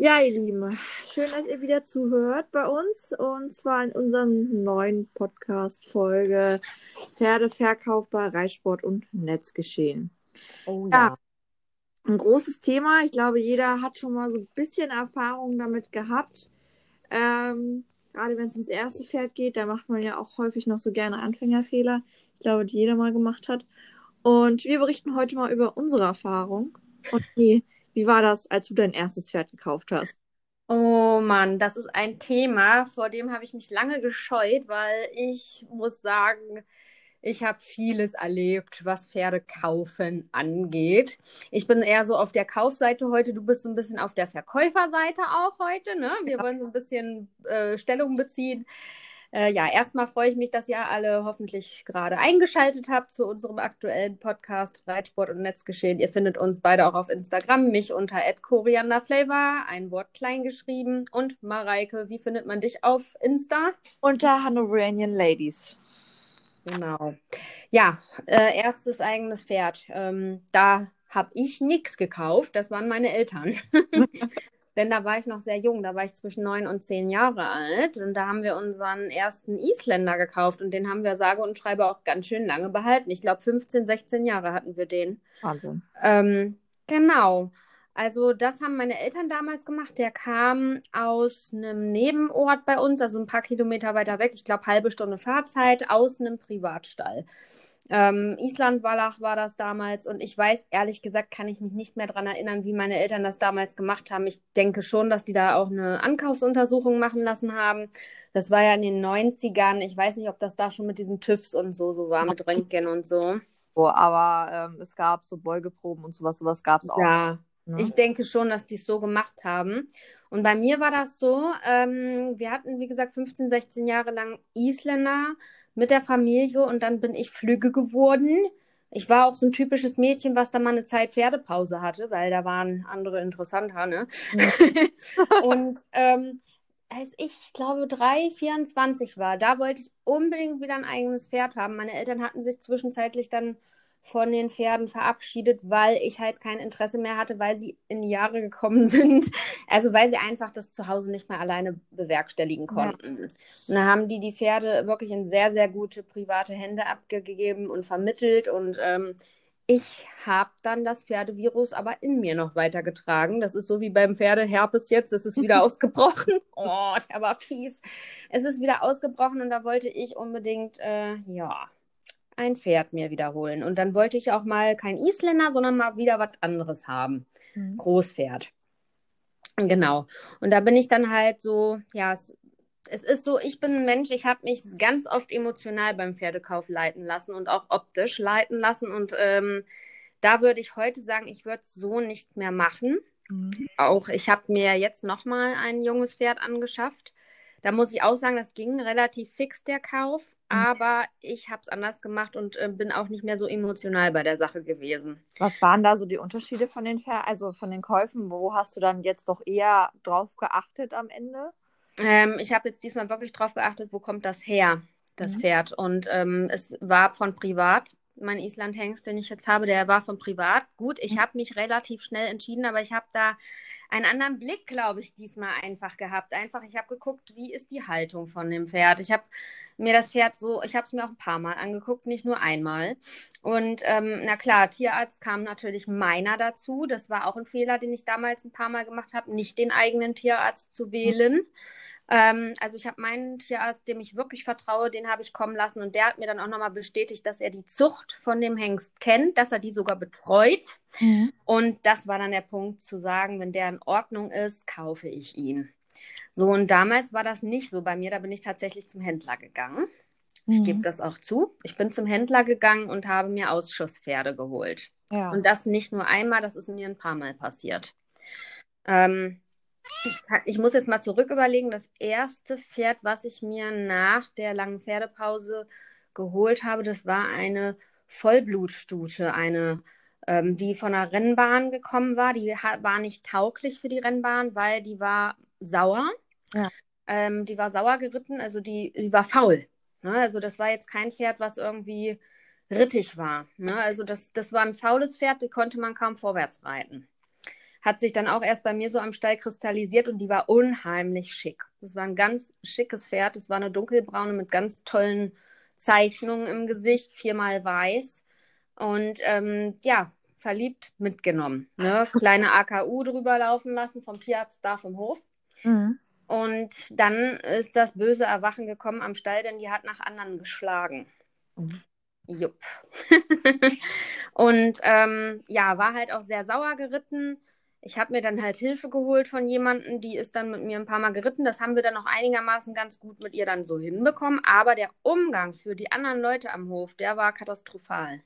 Ja, ihr Lieben, schön, dass ihr wieder zuhört bei uns und zwar in unserem neuen Podcast-Folge Pferdeverkauf bei Reitsport und Netzgeschehen. Oh Ja. ja. Ein großes Thema. Ich glaube, jeder hat schon mal so ein bisschen Erfahrung damit gehabt. Ähm, gerade wenn es ums erste Pferd geht, da macht man ja auch häufig noch so gerne Anfängerfehler. Ich glaube, die jeder mal gemacht hat. Und wir berichten heute mal über unsere Erfahrung. Und wie, wie war das, als du dein erstes Pferd gekauft hast? Oh Mann, das ist ein Thema, vor dem habe ich mich lange gescheut, weil ich muss sagen, ich habe vieles erlebt, was Pferde kaufen angeht. Ich bin eher so auf der Kaufseite heute, du bist so ein bisschen auf der Verkäuferseite auch heute, ne? Wir wollen so ein bisschen äh, Stellung beziehen. Äh, ja, erstmal freue ich mich, dass ihr alle hoffentlich gerade eingeschaltet habt zu unserem aktuellen Podcast Reitsport und Netzgeschehen. Ihr findet uns beide auch auf Instagram, mich unter @korianderflavor, ein Wort klein geschrieben und Mareike, wie findet man dich auf Insta? Unter Hanoverian Ladies. Genau. Ja, äh, erstes eigenes Pferd. Ähm, da habe ich nichts gekauft, das waren meine Eltern. Denn da war ich noch sehr jung, da war ich zwischen neun und zehn Jahre alt. Und da haben wir unseren ersten Isländer gekauft und den haben wir sage und schreibe auch ganz schön lange behalten. Ich glaube, 15, 16 Jahre hatten wir den. Wahnsinn. Ähm, genau. Also das haben meine Eltern damals gemacht. Der kam aus einem Nebenort bei uns, also ein paar Kilometer weiter weg. Ich glaube, halbe Stunde Fahrzeit aus einem Privatstall. Ähm, Island-Wallach war das damals und ich weiß, ehrlich gesagt, kann ich mich nicht mehr daran erinnern, wie meine Eltern das damals gemacht haben. Ich denke schon, dass die da auch eine Ankaufsuntersuchung machen lassen haben. Das war ja in den 90ern. Ich weiß nicht, ob das da schon mit diesen TÜVs und so, so war, mit Röntgen und so. So, aber ähm, es gab so Beugeproben und sowas, sowas gab es auch. Ja, ne? Ich denke schon, dass die es so gemacht haben. Und bei mir war das so, ähm, wir hatten, wie gesagt, 15, 16 Jahre lang Isländer mit der Familie und dann bin ich Flügge geworden. Ich war auch so ein typisches Mädchen, was da mal eine Zeit Pferdepause hatte, weil da waren andere interessanter, ne? und ähm, als ich, ich glaube, 3, 24 war, da wollte ich unbedingt wieder ein eigenes Pferd haben. Meine Eltern hatten sich zwischenzeitlich dann von den Pferden verabschiedet, weil ich halt kein Interesse mehr hatte, weil sie in die Jahre gekommen sind. Also weil sie einfach das zu Hause nicht mehr alleine bewerkstelligen konnten. Und dann haben die die Pferde wirklich in sehr, sehr gute private Hände abgegeben und vermittelt. Und ähm, ich habe dann das Pferdevirus aber in mir noch weitergetragen. Das ist so wie beim Pferdeherpes jetzt. Es ist wieder ausgebrochen. Oh, der war fies. Es ist wieder ausgebrochen und da wollte ich unbedingt, äh, ja ein Pferd mir wiederholen. Und dann wollte ich auch mal kein Isländer, sondern mal wieder was anderes haben. Mhm. Großpferd. Genau. Und da bin ich dann halt so, ja, es, es ist so, ich bin ein Mensch, ich habe mich ganz oft emotional beim Pferdekauf leiten lassen und auch optisch leiten lassen. Und ähm, da würde ich heute sagen, ich würde es so nicht mehr machen. Mhm. Auch ich habe mir jetzt nochmal ein junges Pferd angeschafft. Da muss ich auch sagen, das ging relativ fix, der Kauf. Aber ich habe es anders gemacht und äh, bin auch nicht mehr so emotional bei der Sache gewesen. Was waren da so die Unterschiede von den Ver also von den Käufen? Wo hast du dann jetzt doch eher drauf geachtet am Ende? Ähm, ich habe jetzt diesmal wirklich drauf geachtet, wo kommt das her, das Mhm. Pferd. Und ähm, es war von privat. Mein Islandhengst, den ich jetzt habe, der war von privat. Gut, ich Mhm. habe mich relativ schnell entschieden, aber ich habe da einen anderen Blick, glaube ich, diesmal einfach gehabt. Einfach, ich habe geguckt, wie ist die Haltung von dem Pferd. Ich habe mir das Pferd so, ich habe es mir auch ein paar Mal angeguckt, nicht nur einmal. Und ähm, na klar, Tierarzt kam natürlich meiner dazu. Das war auch ein Fehler, den ich damals ein paar Mal gemacht habe, nicht den eigenen Tierarzt zu wählen. Ähm, also ich habe meinen Tierarzt, dem ich wirklich vertraue, den habe ich kommen lassen und der hat mir dann auch nochmal bestätigt, dass er die Zucht von dem Hengst kennt, dass er die sogar betreut. Mhm. Und das war dann der Punkt zu sagen, wenn der in Ordnung ist, kaufe ich ihn. So, und damals war das nicht so bei mir, da bin ich tatsächlich zum Händler gegangen. Ich gebe Mhm. das auch zu. Ich bin zum Händler gegangen und habe mir Ausschusspferde geholt. Ja. Und das nicht nur einmal, das ist mir ein paar Mal passiert. Ähm, ich, kann, ich muss jetzt mal zurück überlegen. Das erste Pferd, was ich mir nach der langen Pferdepause geholt habe, das war eine Vollblutstute, eine, ähm, die von der Rennbahn gekommen war. Die war nicht tauglich für die Rennbahn, weil die war sauer. Ja. Ähm, die war sauer geritten, also die, die war faul. Ne? Also das war jetzt kein Pferd, was irgendwie rittig war. Ne? Also das, das war ein faules Pferd, die konnte man kaum vorwärts reiten. Hat sich dann auch erst bei mir so am Stall kristallisiert und die war unheimlich schick. Das war ein ganz schickes Pferd. Es war eine dunkelbraune mit ganz tollen Zeichnungen im Gesicht, viermal weiß. Und ähm, ja, verliebt mitgenommen. Ne? Kleine AKU drüber laufen lassen vom Tierarzt da vom Hof. Mhm. Und dann ist das böse Erwachen gekommen am Stall, denn die hat nach anderen geschlagen. Mhm. Jupp. und ähm, ja, war halt auch sehr sauer geritten. Ich habe mir dann halt Hilfe geholt von jemandem, die ist dann mit mir ein paar Mal geritten. Das haben wir dann auch einigermaßen ganz gut mit ihr dann so hinbekommen. Aber der Umgang für die anderen Leute am Hof, der war katastrophal.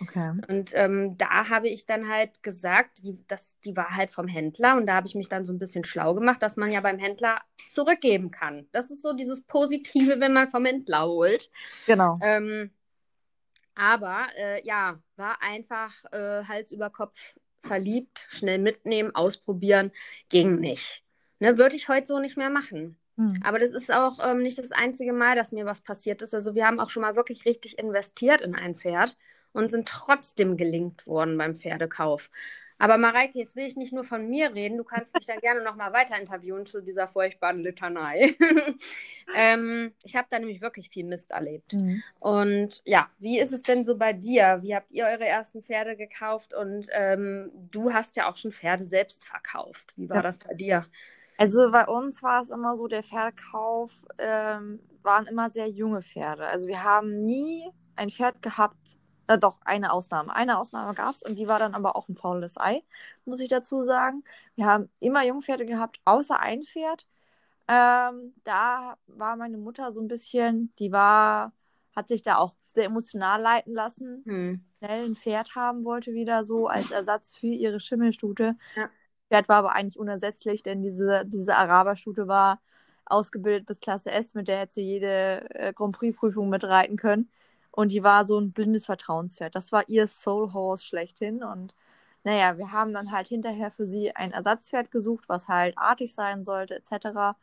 Okay. Und ähm, da habe ich dann halt gesagt, die, das, die war halt vom Händler und da habe ich mich dann so ein bisschen schlau gemacht, dass man ja beim Händler zurückgeben kann. Das ist so dieses Positive, wenn man vom Händler holt. Genau. Ähm, aber äh, ja, war einfach äh, Hals über Kopf verliebt, schnell mitnehmen, ausprobieren, ging nicht. Ne, würde ich heute so nicht mehr machen. Hm. Aber das ist auch ähm, nicht das einzige Mal, dass mir was passiert ist. Also wir haben auch schon mal wirklich richtig investiert in ein Pferd und sind trotzdem gelingt worden beim Pferdekauf. Aber Mareike, jetzt will ich nicht nur von mir reden, du kannst mich dann gerne nochmal weiter interviewen zu dieser furchtbaren Litanei. ähm, ich habe da nämlich wirklich viel Mist erlebt. Mhm. Und ja, wie ist es denn so bei dir? Wie habt ihr eure ersten Pferde gekauft? Und ähm, du hast ja auch schon Pferde selbst verkauft. Wie war ja. das bei dir? Also bei uns war es immer so, der Pferdekauf ähm, waren immer sehr junge Pferde. Also wir haben nie ein Pferd gehabt, äh, doch, eine Ausnahme. Eine Ausnahme gab es und die war dann aber auch ein faules Ei, muss ich dazu sagen. Wir haben immer Jungpferde gehabt, außer ein Pferd. Ähm, da war meine Mutter so ein bisschen, die war, hat sich da auch sehr emotional leiten lassen. Hm. Schnell ein Pferd haben wollte wieder so als Ersatz für ihre Schimmelstute. Ja. Pferd war aber eigentlich unersetzlich, denn diese, diese Araberstute war ausgebildet bis Klasse S, mit der hätte sie jede äh, Grand Prix-Prüfung mitreiten können. Und die war so ein blindes Vertrauenspferd. Das war ihr Soul Horse schlechthin. Und naja, wir haben dann halt hinterher für sie ein Ersatzpferd gesucht, was halt artig sein sollte, etc.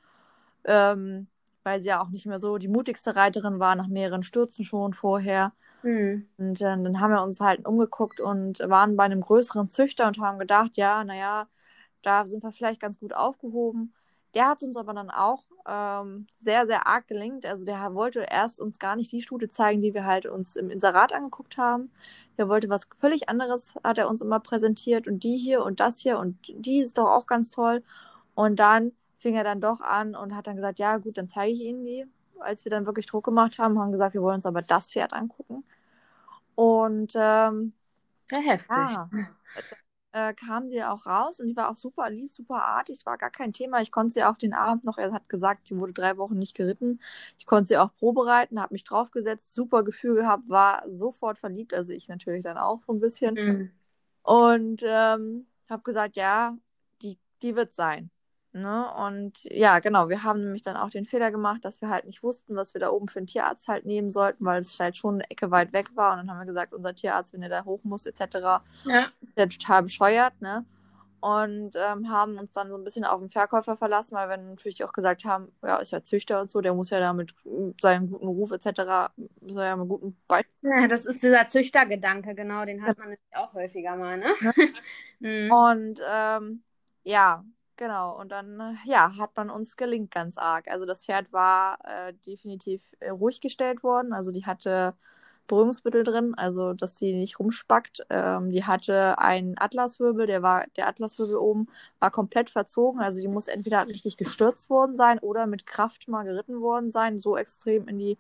Ähm, weil sie ja auch nicht mehr so die mutigste Reiterin war, nach mehreren Stürzen schon vorher. Mhm. Und äh, dann haben wir uns halt umgeguckt und waren bei einem größeren Züchter und haben gedacht, ja, naja, da sind wir vielleicht ganz gut aufgehoben. Der hat uns aber dann auch ähm, sehr, sehr arg gelingt. Also der wollte erst uns gar nicht die Stute zeigen, die wir halt uns im Inserat angeguckt haben. Der wollte was völlig anderes, hat er uns immer präsentiert und die hier und das hier und die ist doch auch ganz toll. Und dann fing er dann doch an und hat dann gesagt, ja gut, dann zeige ich Ihnen die. Als wir dann wirklich Druck gemacht haben, haben gesagt, wir wollen uns aber das Pferd angucken. Und ähm, sehr heftig. Ja, äh, kam sie auch raus und die war auch super lieb, super artig, war gar kein Thema. Ich konnte sie auch den Abend noch, er hat gesagt, die wurde drei Wochen nicht geritten. Ich konnte sie auch probereiten, habe mich draufgesetzt, super Gefühl gehabt, war sofort verliebt, also ich natürlich dann auch so ein bisschen. Mhm. Und ähm, habe gesagt, ja, die, die wird sein. Ne? Und ja, genau, wir haben nämlich dann auch den Fehler gemacht, dass wir halt nicht wussten, was wir da oben für einen Tierarzt halt nehmen sollten, weil es halt schon eine Ecke weit weg war. Und dann haben wir gesagt, unser Tierarzt, wenn er da hoch muss, etc., ja. ist der total bescheuert, ne? Und ähm, haben uns dann so ein bisschen auf den Verkäufer verlassen, weil wir natürlich auch gesagt haben, ja, ist ja Züchter und so, der muss ja da mit seinem guten Ruf etc., muss ja mit guten Beispiel. Ja, das ist dieser Züchtergedanke, genau, den hat man auch häufiger mal, ne? mhm. Und ähm, ja, Genau, und dann, äh, ja, hat man uns gelingt ganz arg. Also das Pferd war äh, definitiv äh, ruhig gestellt worden. Also die hatte Beruhigungsmittel drin, also dass sie nicht rumspackt. Ähm, die hatte einen Atlaswirbel, der war, der Atlaswirbel oben war komplett verzogen. Also die muss entweder richtig gestürzt worden sein oder mit Kraft mal geritten worden sein, so extrem in die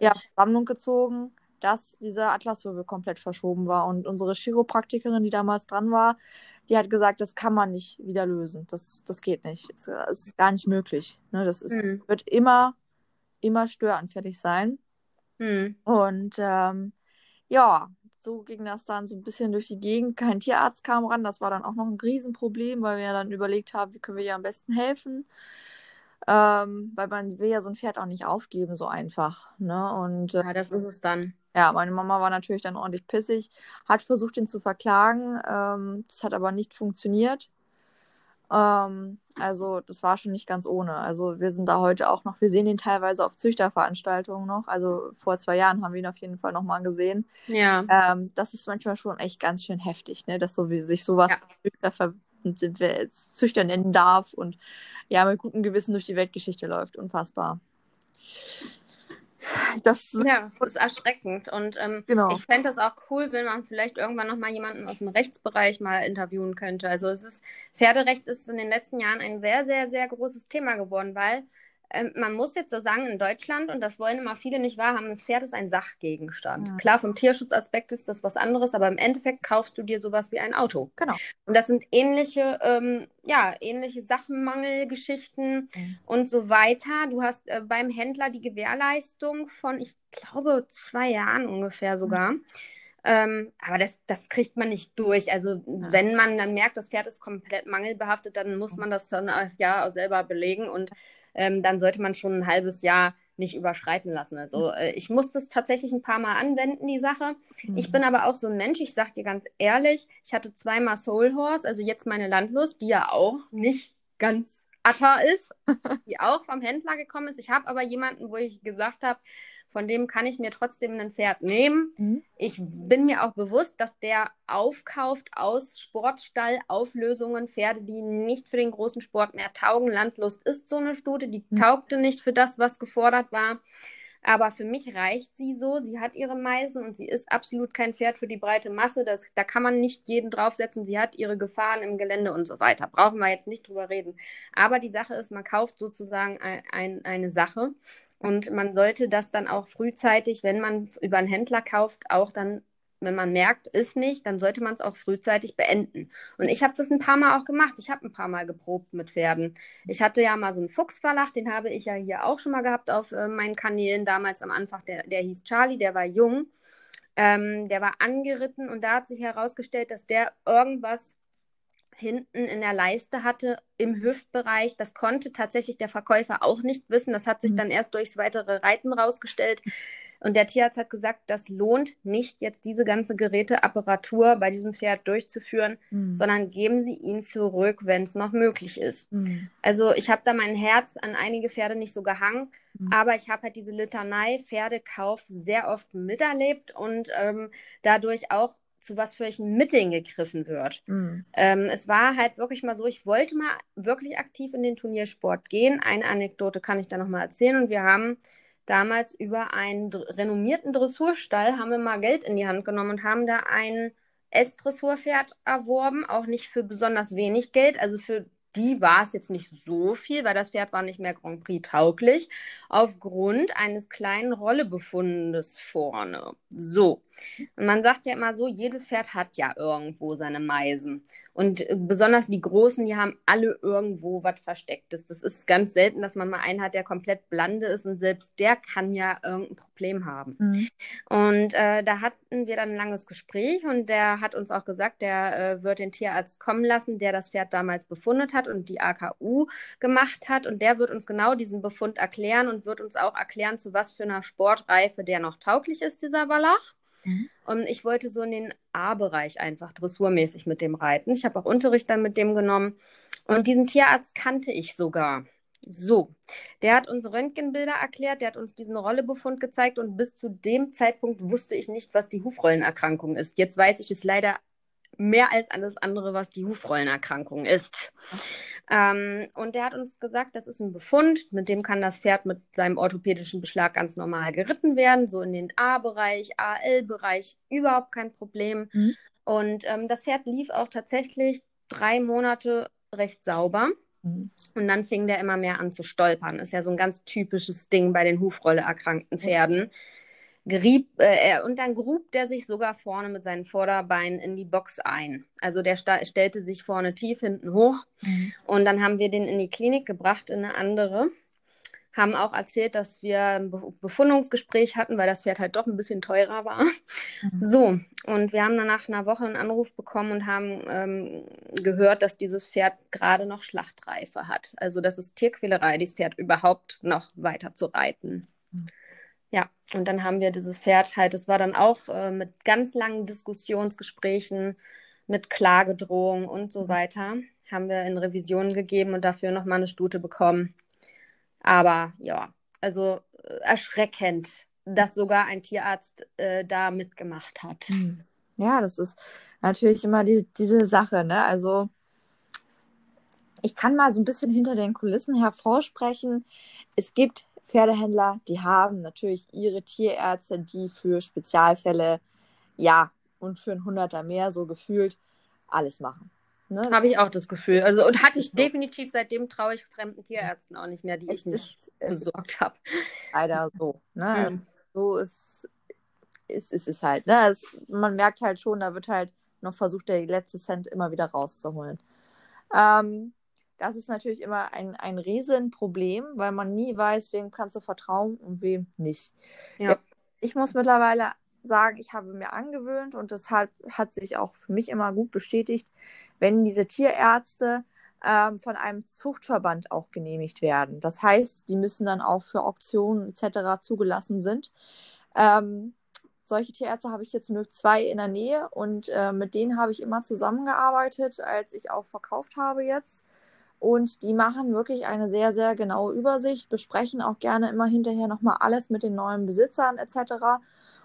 ja, Versammlung gezogen dass dieser Atlaswirbel komplett verschoben war. Und unsere Chiropraktikerin, die damals dran war, die hat gesagt, das kann man nicht wieder lösen. Das, das geht nicht. Es, es ist gar nicht möglich. Ne? Das ist, mhm. wird immer, immer störanfällig sein. Mhm. Und ähm, ja, so ging das dann so ein bisschen durch die Gegend. Kein Tierarzt kam ran. Das war dann auch noch ein Riesenproblem, weil wir dann überlegt haben, wie können wir ihr am besten helfen. Ähm, weil man will ja so ein Pferd auch nicht aufgeben, so einfach. Ne? Und, äh, ja, das ist es dann. Ja, meine Mama war natürlich dann ordentlich pissig, hat versucht, ihn zu verklagen. Ähm, das hat aber nicht funktioniert. Ähm, also das war schon nicht ganz ohne. Also wir sind da heute auch noch, wir sehen ihn teilweise auf Züchterveranstaltungen noch. Also vor zwei Jahren haben wir ihn auf jeden Fall nochmal gesehen. Ja. Ähm, das ist manchmal schon echt ganz schön heftig, ne? dass so wie sich sowas Ja. Züchter, Züchter nennen darf und ja, mit gutem Gewissen durch die Weltgeschichte läuft. Unfassbar. Das, Ja, das ist erschreckend. Und ähm, Genau. ich fände das auch cool, wenn man vielleicht irgendwann nochmal jemanden aus dem Rechtsbereich mal interviewen könnte. Also es ist, Pferderecht ist in den letzten Jahren ein sehr, sehr, sehr großes Thema geworden, weil man muss jetzt so sagen, in Deutschland, und das wollen immer viele nicht wahrhaben, das Pferd ist ein Sachgegenstand. Ja. Klar, vom Tierschutzaspekt ist das was anderes, aber im Endeffekt kaufst du dir sowas wie ein Auto. genau. Und das sind ähnliche, ähm, ja, ähnliche Sachenmangelgeschichten Mhm. und so weiter. Du hast äh, beim Händler die Gewährleistung von, ich glaube, zwei Jahren ungefähr sogar. Ähm, aber das, das kriegt man nicht durch. Also wenn man dann merkt, das Pferd ist komplett mangelbehaftet, dann muss man das dann äh, ja auch selber belegen und ähm, dann sollte man schon ein halbes Jahr nicht überschreiten lassen. Also äh, ich musste es tatsächlich ein paar Mal anwenden, die Sache. Ich bin aber auch so ein Mensch, ich sag dir ganz ehrlich, ich hatte zweimal Soul Horse, also jetzt meine Landlust, die ja auch nicht ganz atta ist, die auch vom Händler gekommen ist. Ich habe aber jemanden, wo ich gesagt habe, von dem kann ich mir trotzdem ein Pferd nehmen. Mhm. Ich bin mir auch bewusst, dass der aufkauft aus Sportstallauflösungen Pferde, die nicht für den großen Sport mehr taugen. Landlust ist so eine Stute, die Mhm. taugte nicht für das, was gefordert war. Aber für mich reicht sie so. Sie hat ihre Meisen und sie ist absolut kein Pferd für die breite Masse. Das, da kann man nicht jeden draufsetzen. Sie hat ihre Gefahren im Gelände und so weiter. Brauchen wir jetzt nicht drüber reden. Aber die Sache ist, man kauft sozusagen ein, ein, eine Sache. Und man sollte das dann auch frühzeitig, wenn man über einen Händler kauft, auch dann, wenn man merkt, ist nicht, dann sollte man es auch frühzeitig beenden. Und ich habe das ein paar Mal auch gemacht. Ich habe ein paar Mal geprobt mit Pferden. Ich hatte ja mal so einen Fuchsverlag, den habe ich ja hier auch schon mal gehabt auf äh, meinen Kanälen damals am Anfang. Der, der hieß Charlie, der war jung. Ähm, der war angeritten und da hat sich herausgestellt, dass der irgendwas hinten in der Leiste hatte im Hüftbereich. Das konnte tatsächlich der Verkäufer auch nicht wissen. Das hat sich Mhm. dann erst durchs weitere Reiten rausgestellt. Und der Tierarzt hat gesagt, das lohnt nicht, jetzt diese ganze Geräteapparatur bei diesem Pferd durchzuführen, Mhm. sondern geben Sie ihn zurück, wenn es noch möglich ist. Mhm. Also ich habe da mein Herz an einige Pferde nicht so gehangen, Mhm. aber ich habe halt diese Litanei Pferdekauf sehr oft miterlebt und ähm, dadurch auch zu was für welchen Mitteln gegriffen wird. Mhm. Ähm, es war halt wirklich mal so, ich wollte mal wirklich aktiv in den Turniersport gehen. Eine Anekdote kann ich da nochmal erzählen. Und wir haben damals über einen renommierten Dressurstall, haben wir mal Geld in die Hand genommen und haben da ein S-Dressurpferd erworben, auch nicht für besonders wenig Geld. Also für die war es jetzt nicht so viel, weil das Pferd war nicht mehr Grand Prix tauglich, aufgrund eines kleinen Rollebefundes vorne. So. Und man sagt ja immer so, jedes Pferd hat ja irgendwo seine Meisen. Und äh, besonders die Großen, die haben alle irgendwo was Verstecktes. Das ist ganz selten, dass man mal einen hat, der komplett blande ist und selbst der kann ja irgendein Problem haben. Mhm. Und äh, da hatten wir dann ein langes Gespräch und der hat uns auch gesagt, der äh, wird den Tierarzt kommen lassen, der das Pferd damals befundet hat und die AKU gemacht hat. Und der wird uns genau diesen Befund erklären und wird uns auch erklären, zu was für einer Sportreife der noch tauglich ist, dieser Wallach. Mhm. Und ich wollte so in den A-Bereich einfach dressurmäßig mit dem reiten. Ich habe auch Unterricht dann mit dem genommen. Und diesen Tierarzt kannte ich sogar. So, der hat uns Röntgenbilder erklärt, der hat uns diesen Rollebefund gezeigt und bis zu dem Zeitpunkt wusste ich nicht, was die Hufrollenerkrankung ist. Jetzt weiß ich es leider mehr als alles andere, was die Hufrollenerkrankung ist. Ähm, und der hat uns gesagt, das ist ein Befund, mit dem kann das Pferd mit seinem orthopädischen Beschlag ganz normal geritten werden, so in den A-Bereich, AL-Bereich, überhaupt kein Problem. Mhm. Und ähm, das Pferd lief auch tatsächlich drei Monate recht sauber. Mhm. Und dann fing der immer mehr an zu stolpern. Ist ja so ein ganz typisches Ding bei den Hufrolle erkrankten Pferden. Gerieb, äh, und dann grub der sich sogar vorne mit seinen Vorderbeinen in die Box ein. Also der stellte sich vorne tief, hinten hoch. Mhm. Und dann haben wir den in die Klinik gebracht, in eine andere. Haben auch erzählt, dass wir ein Be Befundungsgespräch hatten, weil das Pferd halt doch ein bisschen teurer war. Mhm. So, und wir haben dann nach einer Woche einen Anruf bekommen und haben ähm, gehört, dass dieses Pferd gerade noch Schlachtreife hat. Also das ist Tierquälerei, dieses Pferd überhaupt noch weiter zu reiten. Mhm. Und dann haben wir dieses Pferd halt, das war dann auch äh, mit ganz langen Diskussionsgesprächen, mit Klagedrohungen und so Mhm. weiter, haben wir in Revision gegeben und dafür nochmal eine Stute bekommen. Aber ja, also äh, erschreckend, dass sogar ein Tierarzt äh, da mitgemacht hat. Hm. Ja, das ist natürlich immer die, diese Sache, ne? Also ich kann mal so ein bisschen hinter den Kulissen hervorsprechen. Es gibt Pferdehändler, die haben natürlich ihre Tierärzte, die für Spezialfälle, ja, und für ein Hunderter mehr so gefühlt alles machen. Ne? Habe ich auch das Gefühl. Also und hatte ich definitiv seitdem traue ich fremden Tierärzten auch nicht mehr, die ich nicht besorgt habe. Leider so. Ne? Mhm. So ist, ist, ist es halt. Ne? Es, man merkt halt schon, da wird halt noch versucht, der letzte Cent immer wieder rauszuholen. Ähm, das ist natürlich immer ein, ein Riesenproblem, weil man nie weiß, wem kannst du vertrauen und wem nicht. Ja. Ich muss mittlerweile sagen, ich habe mir angewöhnt und deshalb hat sich auch für mich immer gut bestätigt, wenn diese Tierärzte ähm, von einem Zuchtverband auch genehmigt werden. Das heißt, die müssen dann auch für Auktionen etc. zugelassen sind. Ähm, solche Tierärzte habe ich jetzt nur zwei in der Nähe und äh, mit denen habe ich immer zusammengearbeitet, als ich auch verkauft habe jetzt. Und die machen wirklich eine sehr, sehr genaue Übersicht, besprechen auch gerne immer hinterher nochmal alles mit den neuen Besitzern etc.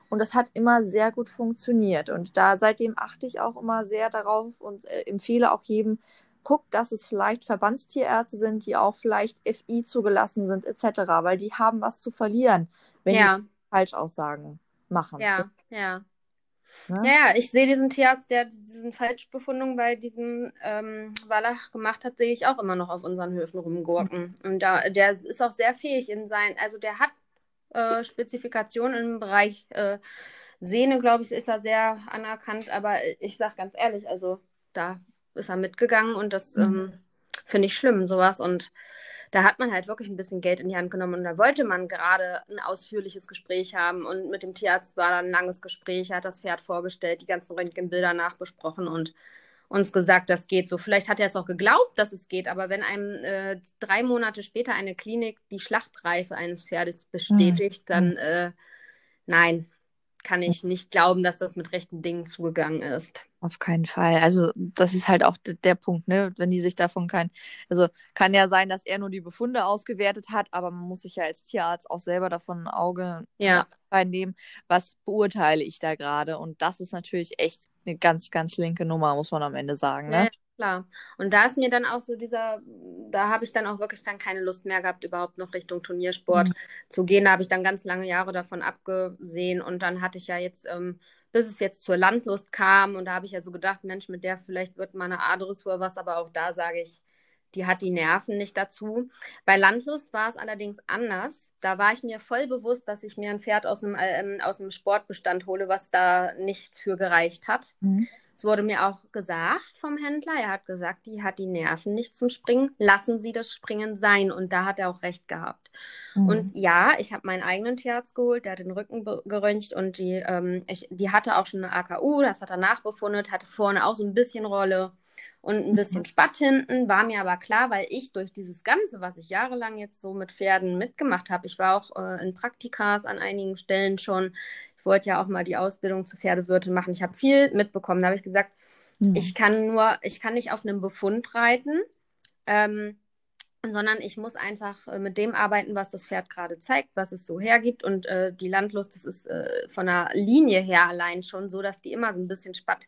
Und das hat immer sehr gut funktioniert. Und da seitdem achte ich auch immer sehr darauf und äh, empfehle auch jedem, guckt, dass es vielleicht Verbandstierärzte sind, die auch vielleicht FI zugelassen sind, etc., weil die haben was zu verlieren, wenn ja. die Falschaussagen machen. Ja, ja. Ne? Ja, ich sehe diesen Tierarzt, der diesen Falschbefundung bei diesem ähm, Wallach gemacht hat, sehe ich auch immer noch auf unseren Höfen rumgurken. Mhm. Und da, der ist auch sehr fähig in sein, also der hat äh, Spezifikationen im Bereich äh, Sehne, glaube ich, ist er sehr anerkannt, aber ich sage ganz ehrlich, also da ist er mitgegangen und das mhm. ähm, finde ich schlimm, sowas. Und da hat man halt wirklich ein bisschen Geld in die Hand genommen und da wollte man gerade ein ausführliches Gespräch haben und mit dem Tierarzt war dann ein langes Gespräch, er hat das Pferd vorgestellt, die ganzen Röntgenbilder nachbesprochen und uns gesagt, das geht so. Vielleicht hat er es auch geglaubt, dass es geht, aber wenn einem äh, drei Monate später eine Klinik die Schlachtreife eines Pferdes bestätigt, mhm. dann äh, nein, kann ich nicht glauben, dass das mit rechten Dingen zugegangen ist. Auf keinen Fall. Also das ist halt auch der Punkt, ne? Wenn die sich davon kein, also kann ja sein, dass er nur die Befunde ausgewertet hat, aber man muss sich ja als Tierarzt auch selber davon ein Auge ja. reinnehmen, was beurteile ich da gerade. Und das ist natürlich echt eine ganz, ganz linke Nummer, muss man am Ende sagen, ne? Klar. Und da ist mir dann auch so dieser, da habe ich dann auch wirklich dann keine Lust mehr gehabt, überhaupt noch Richtung Turniersport mhm. zu gehen. Da habe ich dann ganz lange Jahre davon abgesehen und dann hatte ich ja jetzt, ähm, bis es jetzt zur Landlust kam und da habe ich ja so gedacht, Mensch, mit der vielleicht wird mal eine A-Dressur was, aber auch da sage ich, die hat die Nerven nicht dazu. Bei Landlust war es allerdings anders. Da war ich mir voll bewusst, dass ich mir ein Pferd aus einem, äh, aus einem Sportbestand hole, was da nicht für gereicht hat. Mhm. Es wurde mir auch gesagt vom Händler, er hat gesagt, die hat die Nerven nicht zum Springen, lassen Sie das Springen sein. Und da hat er auch recht gehabt. Mhm. Und ja, ich habe meinen eigenen Tierarzt geholt, der hat den Rücken geröntgt und die, ähm, ich, die hatte auch schon eine AKU, das hat er nachbefundet, hatte vorne auch so ein bisschen Rolle und ein bisschen mhm. Spatt hinten. War mir aber klar, weil ich durch dieses Ganze, was ich jahrelang jetzt so mit Pferden mitgemacht habe, ich war auch äh, in Praktikas an einigen Stellen schon, wollte ja auch mal die Ausbildung zur Pferdewirtin machen. Ich habe viel mitbekommen. Da habe ich gesagt, mhm. ich kann nur, ich kann nicht auf einem Befund reiten, ähm, sondern ich muss einfach äh, mit dem arbeiten, was das Pferd gerade zeigt, was es so hergibt. Und äh, die Landlust, das ist äh, von der Linie her allein schon so, dass die immer so ein bisschen Spatt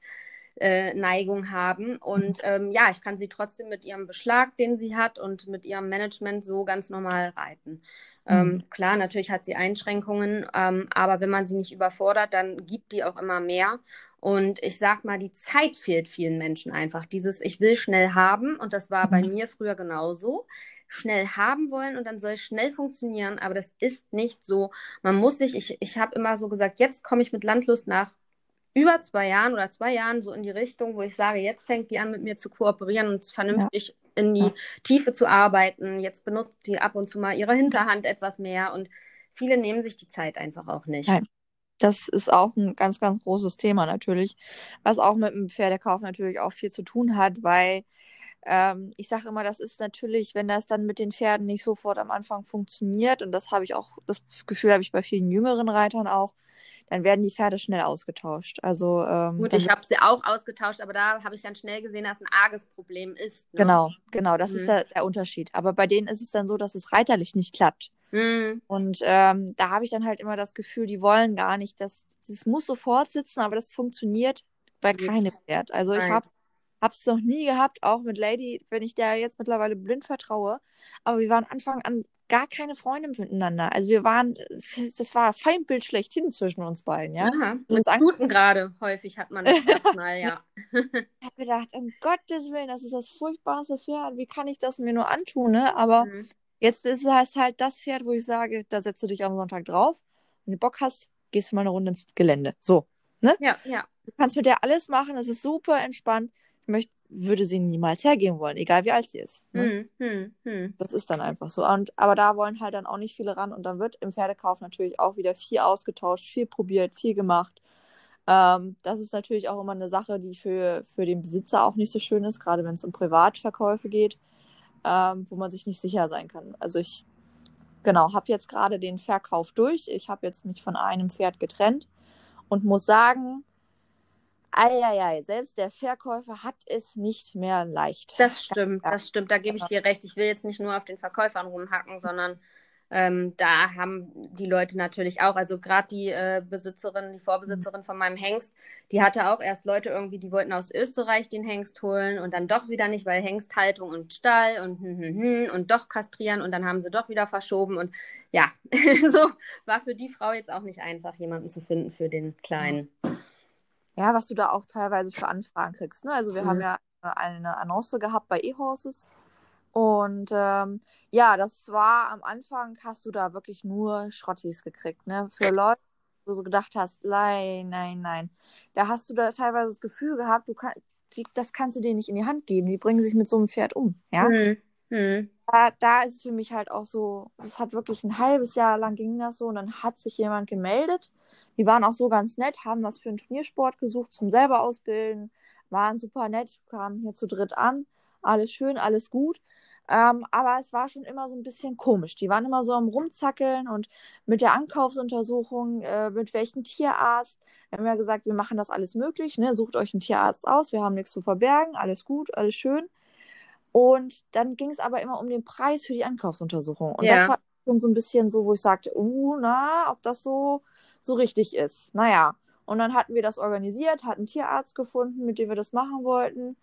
äh, Neigung haben. Und ähm, ja, ich kann sie trotzdem mit ihrem Beschlag, den sie hat, und mit ihrem Management so ganz normal reiten. Ähm, mhm. klar, natürlich hat sie Einschränkungen, ähm, aber wenn man sie nicht überfordert, dann gibt die auch immer mehr. Und ich sag mal, die Zeit fehlt vielen Menschen einfach. Dieses, ich will schnell haben, und das war bei mhm. mir früher genauso. Schnell haben wollen und dann soll es schnell funktionieren, aber das ist nicht so. Man muss sich, ich, ich habe immer so gesagt, jetzt komme ich mit Landlust nach über zwei Jahren oder zwei Jahren so in die Richtung, wo ich sage, jetzt fängt die an, mit mir zu kooperieren und vernünftig ja. In die ja. Tiefe zu arbeiten. Jetzt benutzt sie ab und zu mal ihre Hinterhand etwas mehr und viele nehmen sich die Zeit einfach auch nicht. Nein. Das ist auch ein ganz, ganz großes Thema natürlich, was auch mit dem Pferdekauf natürlich auch viel zu tun hat, weil ähm, ich sage immer, das ist natürlich, wenn das dann mit den Pferden nicht sofort am Anfang funktioniert, und das habe ich auch, das Gefühl habe ich bei vielen jüngeren Reitern auch, dann werden die Pferde schnell ausgetauscht. Also ähm, Gut, ich habe sie auch ausgetauscht, aber da habe ich dann schnell gesehen, dass ein arges Problem ist. Ne? genau, genau, das ist Mhm. der, der Unterschied. Aber bei denen ist es dann so, dass es reiterlich nicht klappt. Mhm. Und ähm, da habe ich dann halt immer das Gefühl, die wollen gar nicht, dass das muss sofort sitzen, aber das funktioniert bei keinem Pferd. Also ich habe es noch nie gehabt, auch mit Lady, wenn ich der jetzt mittlerweile blind vertraue. Aber wir waren Anfang an gar keine Freunde miteinander. Also wir waren, das war Feindbild schlechthin zwischen uns beiden, ja. Aha. Mit Stuten gerade häufig hat man das erstmal, ja. Ich habe gedacht, um Gottes Willen, das ist das furchtbarste Pferd. Wie kann ich das mir nur antun, ne? Aber Mhm. Jetzt ist es halt das Pferd, wo ich sage, da setzt du dich am Sonntag drauf. Wenn du Bock hast, gehst du mal eine Runde ins Gelände. So. Ja, ja. Du kannst mit der alles machen, es ist super entspannt. Ich möchte, würde sie niemals hergeben wollen, egal wie alt sie ist. Ne? Mhm. Mhm. Mhm. Das ist dann einfach so. Und, aber da wollen halt dann auch nicht viele ran. Und dann wird im Pferdekauf natürlich auch wieder viel ausgetauscht, viel probiert, viel gemacht. Ähm, das ist natürlich auch immer eine Sache, die für, für den Besitzer auch nicht so schön ist, gerade wenn es um Privatverkäufe geht, ähm, wo man sich nicht sicher sein kann. Also ich, genau, habe jetzt gerade den Verkauf durch. Ich habe jetzt mich von einem Pferd getrennt und muss sagen, eieiei, selbst der Verkäufer hat es nicht mehr leicht. Das stimmt, das stimmt. Da gebe ich dir recht. Ich will jetzt nicht nur auf den Verkäufern rumhacken, sondern ähm, da haben die Leute natürlich auch, also gerade die äh, Besitzerin, die Vorbesitzerin von meinem Hengst, die hatte auch erst Leute irgendwie, die wollten aus Österreich den Hengst holen und dann doch wieder nicht, weil Hengsthaltung und Stall und hm, hm, hm, und doch kastrieren und dann haben sie doch wieder verschoben und ja, so war für die Frau jetzt auch nicht einfach, jemanden zu finden für den Kleinen. Ja, was du da auch teilweise für Anfragen kriegst. Ne? Also wir Mhm. haben ja eine Annonce gehabt bei eHorses. Und ähm, ja, das war am Anfang, hast du da wirklich nur Schrottis gekriegt. Ne? Für Leute, wo du so gedacht hast, nein, nein, nein. Da hast du da teilweise das Gefühl gehabt, du kann, die, das kannst du denen nicht in die Hand geben. Die bringen sich mit so einem Pferd um. Ja? Hm, hm. da, da ist es für mich halt auch so, das hat wirklich ein halbes Jahr lang ging das so und dann hat sich jemand gemeldet. Die waren auch so ganz nett, haben was für einen Turniersport gesucht zum selber ausbilden, waren super nett, kamen hier zu dritt an, alles schön, alles gut. Ähm, aber es war schon immer so ein bisschen komisch. Die waren immer so am Rumzackeln und mit der Ankaufsuntersuchung, äh, mit welchem Tierarzt. Wir haben ja gesagt, wir machen das alles möglich, ne? Sucht euch einen Tierarzt aus, wir haben nichts zu verbergen, alles gut, alles schön. Und dann ging es aber immer um den Preis für die Ankaufsuntersuchung. Und Ja. das war schon so ein bisschen so, wo ich sagte, uh, na, ob das so, so richtig ist. Naja. Und dann hatten wir das organisiert, hatten einen Tierarzt gefunden, mit dem wir das machen wollten.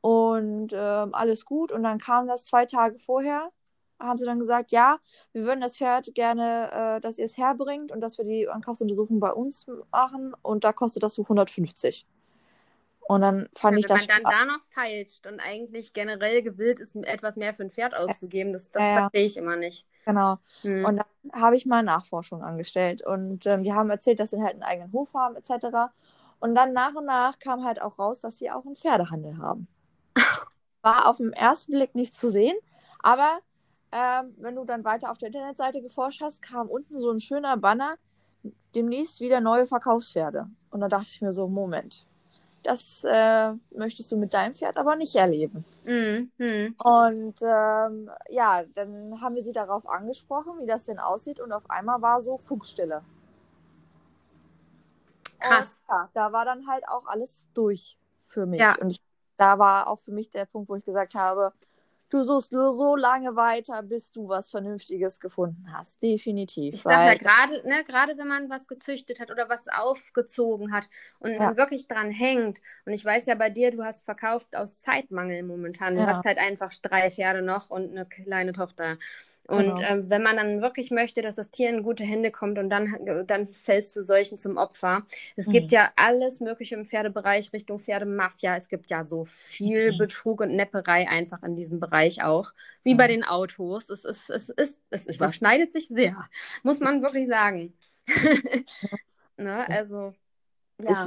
Und ähm, alles gut. Und dann kam das zwei Tage vorher. Haben sie dann gesagt, ja, wir würden das Pferd gerne, äh, dass ihr es herbringt und dass wir die Ankaufsuntersuchung bei uns machen. Und da kostet das so 150. Und dann fand Ja, ich wenn das man schon dann da noch feilscht und eigentlich generell gewillt ist, etwas mehr für ein Pferd auszugeben, das, das ja. verstehe ich immer nicht. Genau. Hm. Und dann habe ich mal Nachforschung angestellt. Und ähm, die haben erzählt, dass sie halt einen eigenen Hof haben, etc. Und dann nach und nach kam halt auch raus, dass sie auch einen Pferdehandel haben. War auf den ersten Blick nicht zu sehen, aber ähm, wenn du dann weiter auf der Internetseite geforscht hast, kam unten so ein schöner Banner, demnächst wieder neue Verkaufspferde. Und da dachte ich mir so, Moment, das äh, möchtest du mit deinem Pferd aber nicht erleben. Hm. Und ähm, ja, dann haben wir sie darauf angesprochen, wie das denn aussieht. Und auf einmal war so Funkstille. Krass. Und ja, da war dann halt auch alles durch für mich. Ja. Und ich, da war auch für mich der Punkt, wo ich gesagt habe, du suchst nur so lange weiter, bis du was Vernünftiges gefunden hast. Definitiv. Ich sag ja gerade, ne, gerade wenn man was gezüchtet hat oder was aufgezogen hat und Ja. wirklich dran hängt. Und ich weiß ja bei dir, du hast verkauft aus Zeitmangel momentan. Du Ja. hast halt einfach drei Pferde noch und eine kleine Tochter. Und Genau. ähm, wenn man dann wirklich möchte, dass das Tier in gute Hände kommt und dann, dann fällst du solchen zum Opfer. Es Mhm. gibt ja alles Mögliche im Pferdebereich Richtung Pferdemafia. Es gibt ja so viel Mhm. Betrug und Nepperei einfach in diesem Bereich auch. Wie bei Mhm. den Autos. Es, ist, es, ist, es überschneidet sich sehr, muss man wirklich sagen. ne? Also, es ja.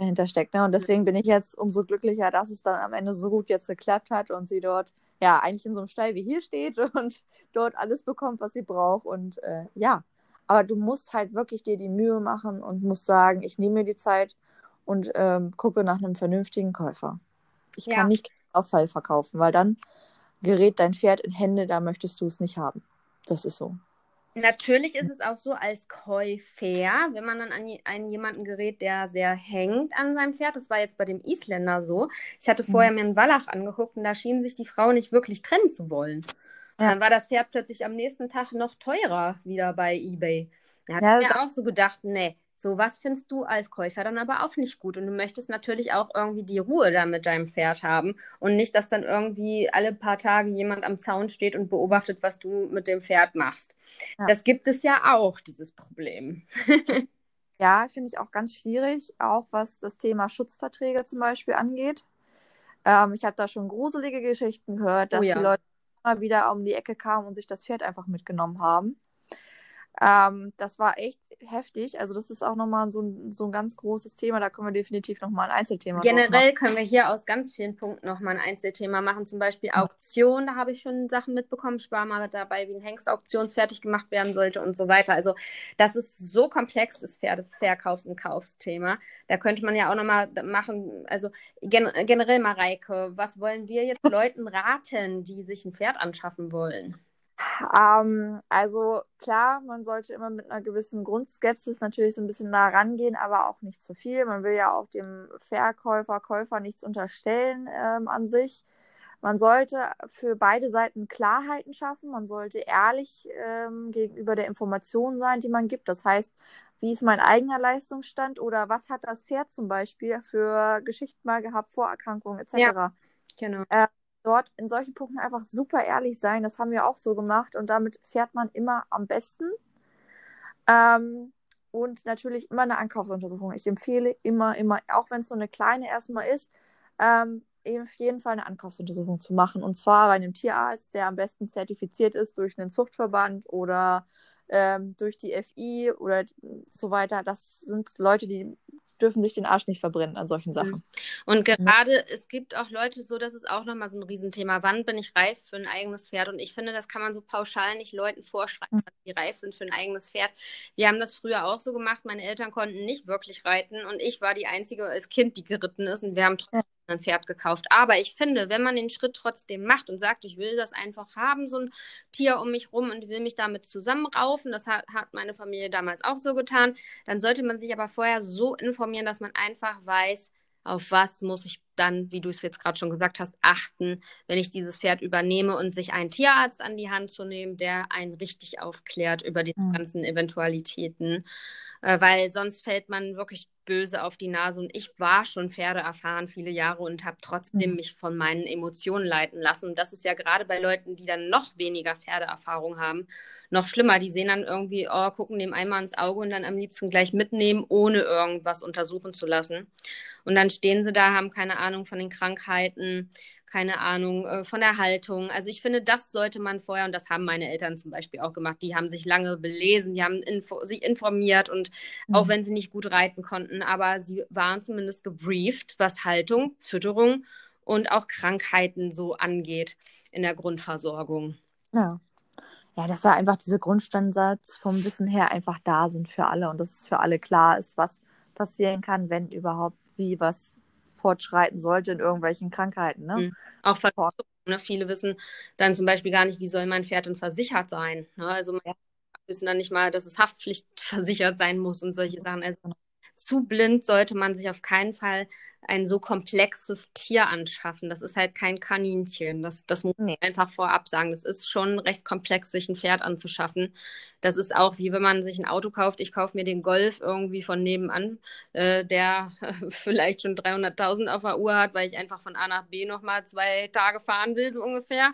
Dahinter steckt. Ne? Und deswegen bin ich jetzt umso glücklicher, dass es dann am Ende so gut jetzt geklappt hat und sie dort ja eigentlich in so einem Stall wie hier steht und dort alles bekommt, was sie braucht. Und äh, ja, aber du musst halt wirklich dir die Mühe machen und musst sagen, ich nehme mir die Zeit und ähm, gucke nach einem vernünftigen Käufer. Ich Ja. kann nicht auf Fall verkaufen, weil dann gerät dein Pferd in Hände, da möchtest du es nicht haben. Das ist so. Natürlich ist es auch so als Käufer, wenn man dann an einen jemanden gerät, der sehr hängt an seinem Pferd. Das war jetzt bei dem Isländer so. Ich hatte vorher mhm. mir einen Wallach angeguckt und da schien sich die Frau nicht wirklich trennen zu wollen. Ja. Dann war das Pferd plötzlich am nächsten Tag noch teurer wieder bei eBay. Da habe ja, ich mir auch so gedacht, nee, so was findest du als Käufer dann aber auch nicht gut. Und du möchtest natürlich auch irgendwie die Ruhe da mit deinem Pferd haben und nicht, dass dann irgendwie alle paar Tage jemand am Zaun steht und beobachtet, was du mit dem Pferd machst. Ja. Das gibt es ja auch, dieses Problem. ja, finde ich auch ganz schwierig, auch was das Thema Schutzverträge zum Beispiel angeht. Ähm, ich habe da schon gruselige Geschichten gehört, dass oh ja. die Leute immer wieder um die Ecke kamen und sich das Pferd einfach mitgenommen haben. Ähm, das war echt heftig. Also das ist auch nochmal so ein, so ein ganz großes Thema. Da können wir definitiv nochmal ein Einzelthema Generell können wir hier aus ganz vielen Punkten nochmal ein Einzelthema machen. Zum Beispiel Auktion, da habe ich schon Sachen mitbekommen. Ich war mal dabei, wie ein Hengst auktionsfertig gemacht werden sollte und so weiter. Also das ist so komplex, das Pferdeverkaufs- und Kaufsthema. Da könnte man ja auch nochmal machen, also gen generell, Mareike, was wollen wir jetzt Leuten raten, die sich ein Pferd anschaffen wollen? Ähm, also klar, man sollte immer mit einer gewissen Grundskepsis natürlich so ein bisschen nah rangehen, aber auch nicht zu viel. Man will ja auch dem Verkäufer, Käufer nichts unterstellen ähm, an sich. Man sollte für beide Seiten Klarheiten schaffen. Man sollte ehrlich ähm, gegenüber der Information sein, die man gibt. Das heißt, wie ist mein eigener Leistungsstand oder was hat das Pferd zum Beispiel für Geschichten mal gehabt, Vorerkrankungen etc. Ja, genau. Äh, dort in solchen Punkten einfach super ehrlich sein. Das haben wir auch so gemacht und damit fährt man immer am besten. Ähm, und natürlich immer eine Ankaufsuntersuchung. Ich empfehle immer, immer, auch wenn es so eine kleine erstmal ist, ähm, auf jeden Fall eine Ankaufsuntersuchung zu machen. Und zwar bei einem Tierarzt, der am besten zertifiziert ist durch einen Zuchtverband oder ähm, durch die FI oder so weiter. Das sind Leute, die dürfen sich den Arsch nicht verbrennen an solchen Sachen. Mhm. Und gerade, ja. es gibt auch Leute so, das ist auch nochmal so ein Riesenthema. Wann bin ich reif für ein eigenes Pferd? Und ich finde, das kann man so pauschal nicht Leuten vorschreiben, mhm. dass sie reif sind für ein eigenes Pferd. Wir haben das früher auch so gemacht. Meine Eltern konnten nicht wirklich reiten und ich war die Einzige als Kind, die geritten ist und wir haben trotzdem ein Pferd gekauft. Aber ich finde, wenn man den Schritt trotzdem macht und sagt, ich will das einfach haben, so ein Tier um mich rum und will mich damit zusammenraufen, das hat, hat meine Familie damals auch so getan, dann sollte man sich aber vorher so informieren, dass man einfach weiß, auf was muss ich dann, wie du es jetzt gerade schon gesagt hast, achten, wenn ich dieses Pferd übernehme und sich einen Tierarzt an die Hand zu nehmen, der einen richtig aufklärt über die mhm. ganzen Eventualitäten, äh, weil sonst fällt man wirklich böse auf die Nase und ich war schon Pferde erfahren viele Jahre und habe trotzdem mhm. mich von meinen Emotionen leiten lassen. Und das ist ja gerade bei Leuten, die dann noch weniger Pferdeerfahrung haben, noch schlimmer. Die sehen dann irgendwie, oh, gucken dem einmal ins Auge und dann am liebsten gleich mitnehmen, ohne irgendwas untersuchen zu lassen. Und dann stehen sie da, haben keine Ahnung von den Krankheiten, keine Ahnung, äh, von der Haltung. Also ich finde, das sollte man vorher, und das haben meine Eltern zum Beispiel auch gemacht, die haben sich lange belesen, die haben info sich informiert und mhm. auch wenn sie nicht gut reiten konnten, aber sie waren zumindest gebrieft, was Haltung, Fütterung und auch Krankheiten so angeht in der Grundversorgung. Ja. Ja, dass da einfach diese Grundstandards vom Wissen her einfach da sind für alle und dass es für alle klar ist, was passieren kann, wenn überhaupt wie was fortschreiten sollte in irgendwelchen Krankheiten. Ne? Mhm. Auch Versicherung, ne? Viele wissen dann zum Beispiel gar nicht, wie soll mein Pferd denn versichert sein. Ne? Also ja. wissen dann nicht mal, dass es haftpflichtversichert sein muss und solche Sachen. Also genau. Zu blind sollte man sich auf keinen Fall ein so komplexes Tier anschaffen. Das ist halt kein Kaninchen. Das, das muss man einfach vorab sagen. Das ist schon recht komplex, sich ein Pferd anzuschaffen. Das ist auch wie wenn man sich ein Auto kauft. Ich kaufe mir den Golf irgendwie von nebenan, äh, der vielleicht schon 300.000 auf der Uhr hat, weil ich einfach von A nach B nochmal zwei Tage fahren will, so ungefähr.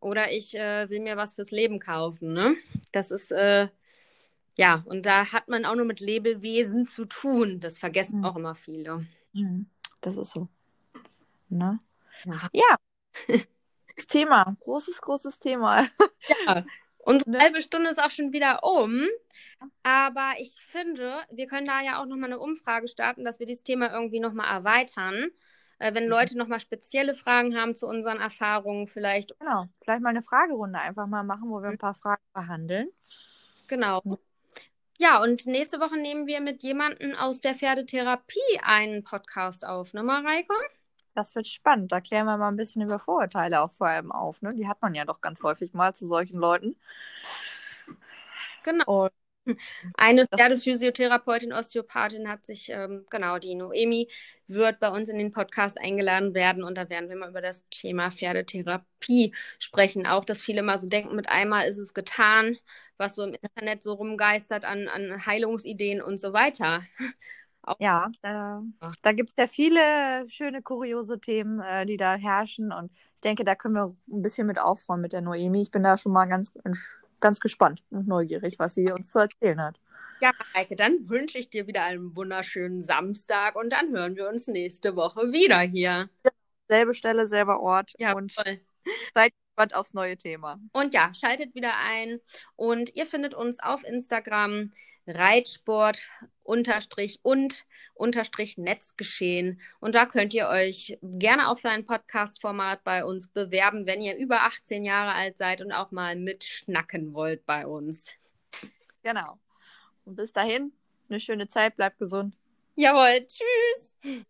Oder ich äh, will mir was fürs Leben kaufen. Ne? Das ist. Äh, ja, und da hat man auch nur mit Lebewesen zu tun. Das vergessen mhm. auch immer viele. Mhm. Das ist so. Ne? Ja. ja. Das Thema. Großes, großes Thema. Ja. Unsere ne? halbe Stunde ist auch schon wieder um. Aber ich finde, wir können da ja auch nochmal eine Umfrage starten, dass wir dieses Thema irgendwie nochmal erweitern. Äh, wenn mhm. Leute nochmal spezielle Fragen haben zu unseren Erfahrungen, vielleicht. Genau, vielleicht mal eine Fragerunde einfach mal machen, wo wir ein mhm. paar Fragen behandeln. Genau. Ja, und nächste Woche nehmen wir mit jemandem aus der Pferdetherapie einen Podcast auf, ne, Mareike? Das wird spannend. Da klären wir mal ein bisschen über Vorurteile auch vor allem auf. Ne? Die hat man ja doch ganz häufig mal zu solchen Leuten. Genau. Und eine Pferdephysiotherapeutin, Osteopathin hat sich, ähm, genau, die Noemi wird bei uns in den Podcast eingeladen werden und da werden wir mal über das Thema Pferdetherapie sprechen. Auch, dass viele immer so denken, mit einmal ist es getan, was so im Internet so rumgeistert an, an Heilungsideen und so weiter. Auch ja, da, da gibt es ja viele schöne, kuriose Themen, äh, die da herrschen und ich denke, da können wir ein bisschen mit aufräumen mit der Noemi. Ich bin da schon mal ganz ganz gespannt und neugierig, was sie uns zu erzählen hat. Ja, Heike, dann wünsche ich dir wieder einen wunderschönen Samstag und dann hören wir uns nächste Woche wieder hier. Ja, selbe Stelle, selber Ort. Ja, und voll. seid gespannt aufs neue Thema. Und ja, schaltet wieder ein und ihr findet uns auf Instagram Reitsport unterstrich und unterstrich Netzgeschehen. Und da könnt ihr euch gerne auch für ein Podcast-Format bei uns bewerben, wenn ihr über 18 Jahre alt seid und auch mal mitschnacken wollt bei uns. Genau. Und bis dahin, eine schöne Zeit, bleibt gesund. Jawohl, tschüss.